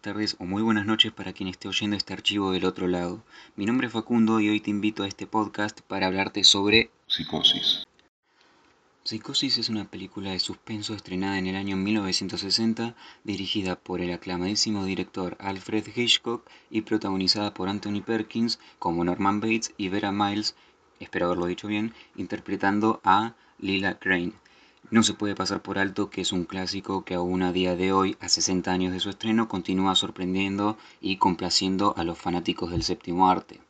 tardes o muy buenas noches para quien esté oyendo este archivo del otro lado. Mi nombre es Facundo y hoy te invito a este podcast para hablarte sobre Psicosis. Psicosis es una película de suspenso estrenada en el año 1960, dirigida por el aclamadísimo director Alfred Hitchcock y protagonizada por Anthony Perkins como Norman Bates y Vera Miles, espero haberlo dicho bien, interpretando a Lila Crane. No se puede pasar por alto que es un clásico que aún a día de hoy, a 60 años de su estreno, continúa sorprendiendo y complaciendo a los fanáticos del séptimo arte.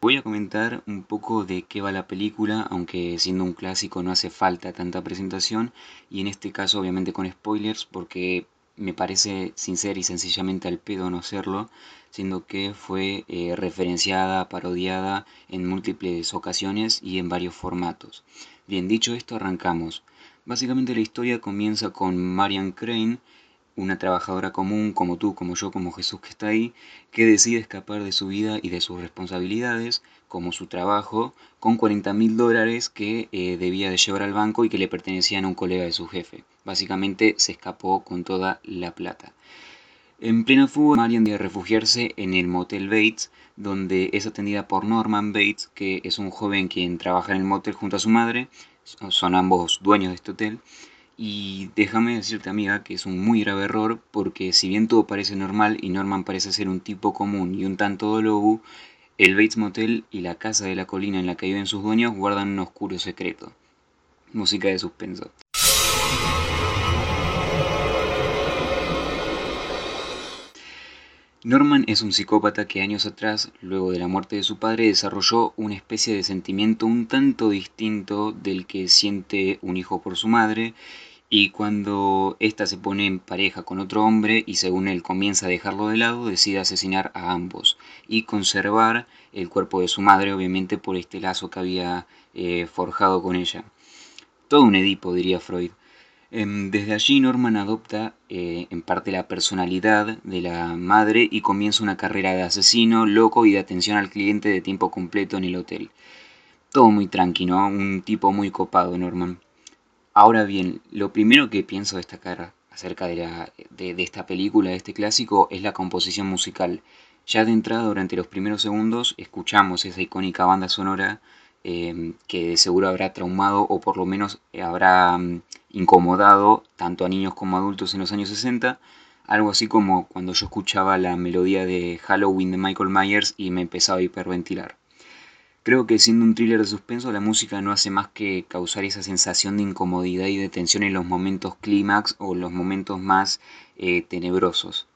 Voy a comentar un poco de qué va la película, aunque siendo un clásico no hace falta tanta presentación, y en este caso obviamente con spoilers, porque me parece sincera y sencillamente al pedo no hacerlo, siendo que fue eh, referenciada, parodiada en múltiples ocasiones y en varios formatos. Bien, dicho esto, arrancamos. Básicamente la historia comienza con Marian Crane, una trabajadora común como tú, como yo, como Jesús que está ahí, que decide escapar de su vida y de sus responsabilidades, como su trabajo, con 40 mil dólares que eh, debía de llevar al banco y que le pertenecían a un colega de su jefe. Básicamente se escapó con toda la plata. En plena fuga, Marian debe refugiarse en el motel Bates, donde es atendida por Norman Bates, que es un joven quien trabaja en el motel junto a su madre, son ambos dueños de este hotel. Y déjame decirte, amiga, que es un muy grave error porque si bien todo parece normal y Norman parece ser un tipo común y un tanto dolobu, el Bates Motel y la casa de la colina en la que viven sus dueños guardan un oscuro secreto. Música de suspenso. Norman es un psicópata que años atrás, luego de la muerte de su padre, desarrolló una especie de sentimiento un tanto distinto del que siente un hijo por su madre, y cuando ésta se pone en pareja con otro hombre y según él comienza a dejarlo de lado, decide asesinar a ambos y conservar el cuerpo de su madre, obviamente por este lazo que había eh, forjado con ella. Todo un Edipo, diría Freud. Em, desde allí Norman adopta eh, en parte la personalidad de la madre y comienza una carrera de asesino, loco y de atención al cliente de tiempo completo en el hotel. Todo muy tranquilo, un tipo muy copado Norman. Ahora bien, lo primero que pienso destacar acerca de, la, de, de esta película, de este clásico, es la composición musical. Ya de entrada, durante los primeros segundos, escuchamos esa icónica banda sonora Em, que seguro habrá traumado o por lo menos habrá mm, incomodado tanto a niños como a adultos en los años 60. Algo así como cuando yo escuchaba la melodía de Halloween de Michael Myers y me empezaba a hiperventilar. Creo que siendo un thriller de suspenso, la música no hace más que causar esa sensación de incomodidad y de tensión en los momentos clímax o los momentos más eh, tenebrosos.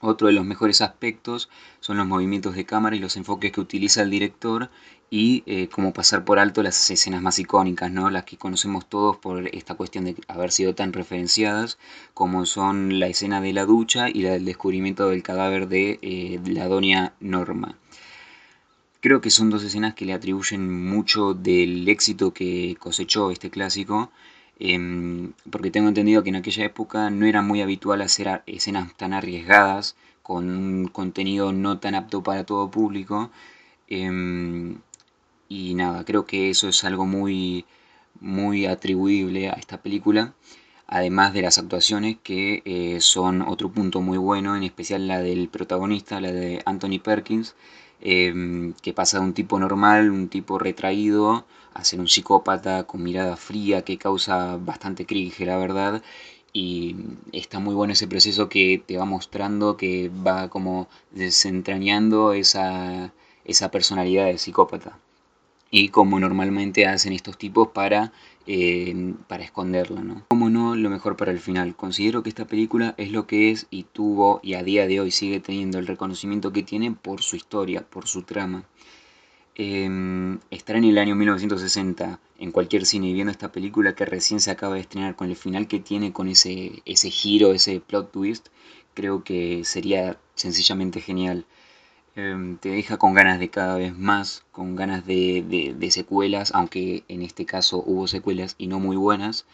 Otro de los mejores aspectos son los movimientos de cámara y los enfoques que utiliza el director y eh, como pasar por alto las escenas más icónicas, ¿no? las que conocemos todos por esta cuestión de haber sido tan referenciadas, como son la escena de la ducha y la del descubrimiento del cadáver de eh, la doña Norma. Creo que son dos escenas que le atribuyen mucho del éxito que cosechó este clásico Em, porque tengo entendido que en aquella época no era muy habitual hacer escenas tan arriesgadas, con un contenido no tan apto para todo público. Em, y nada, creo que eso es algo muy, muy atribuible a esta película, además de las actuaciones que eh, son otro punto muy bueno, en especial la del protagonista, la de Anthony Perkins, em, que pasa de un tipo normal, un tipo retraído, a ser un psicópata con mirada fría que causa bastante cringe, la verdad. Y está muy bueno ese proceso que te va mostrando, que va como desentrañando esa, esa personalidad de psicópata. Y como normalmente hacen estos tipos para, eh, para esconderla, ¿no? Como no, lo mejor para el final. Considero que esta película es lo que es y tuvo y a día de hoy sigue teniendo el reconocimiento que tiene por su historia, por su trama. Eh, estar en el año 1960 en cualquier cine y viendo esta película que recién se acaba de estrenar con el final que tiene, con ese, ese giro, ese plot twist, creo que sería sencillamente genial. Em, te deja con ganas de cada vez más, con ganas de, secuelas, aunque en este caso hubo secuelas y no muy buenas.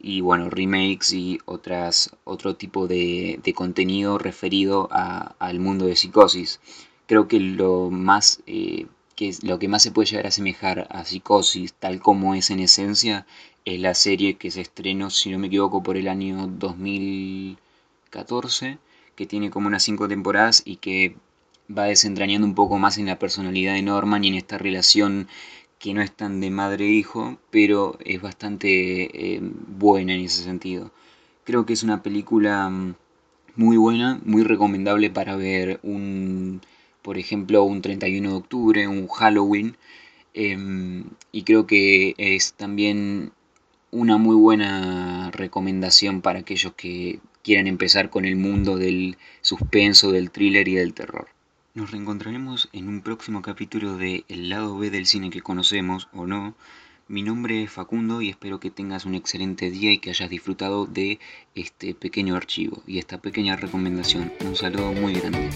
Y bueno, remakes y otras, otro tipo de, contenido referido al mundo de psicosis. Creo que lo más eh, que lo que más se puede llegar a asemejar a Psicosis, tal como es en esencia, es la serie que se estrenó, si no me equivoco, por el año 2014, que tiene como unas cinco temporadas y que va desentrañando un poco más en la personalidad de Norman y en esta relación que no es tan de madre-hijo, pero es bastante eh, buena en ese sentido. Creo que es una película mm, muy buena, muy recomendable para ver un, por ejemplo, un 31 de octubre, un Halloween, em, y creo que es también una muy buena recomendación para aquellos que quieran empezar con el mundo del suspenso, del thriller y del terror. Nos reencontraremos en un próximo capítulo de El lado B del cine que conocemos o no. Mi nombre es Facundo y espero que tengas un excelente día y que hayas disfrutado de este pequeño archivo y esta pequeña recomendación. Un saludo muy grande.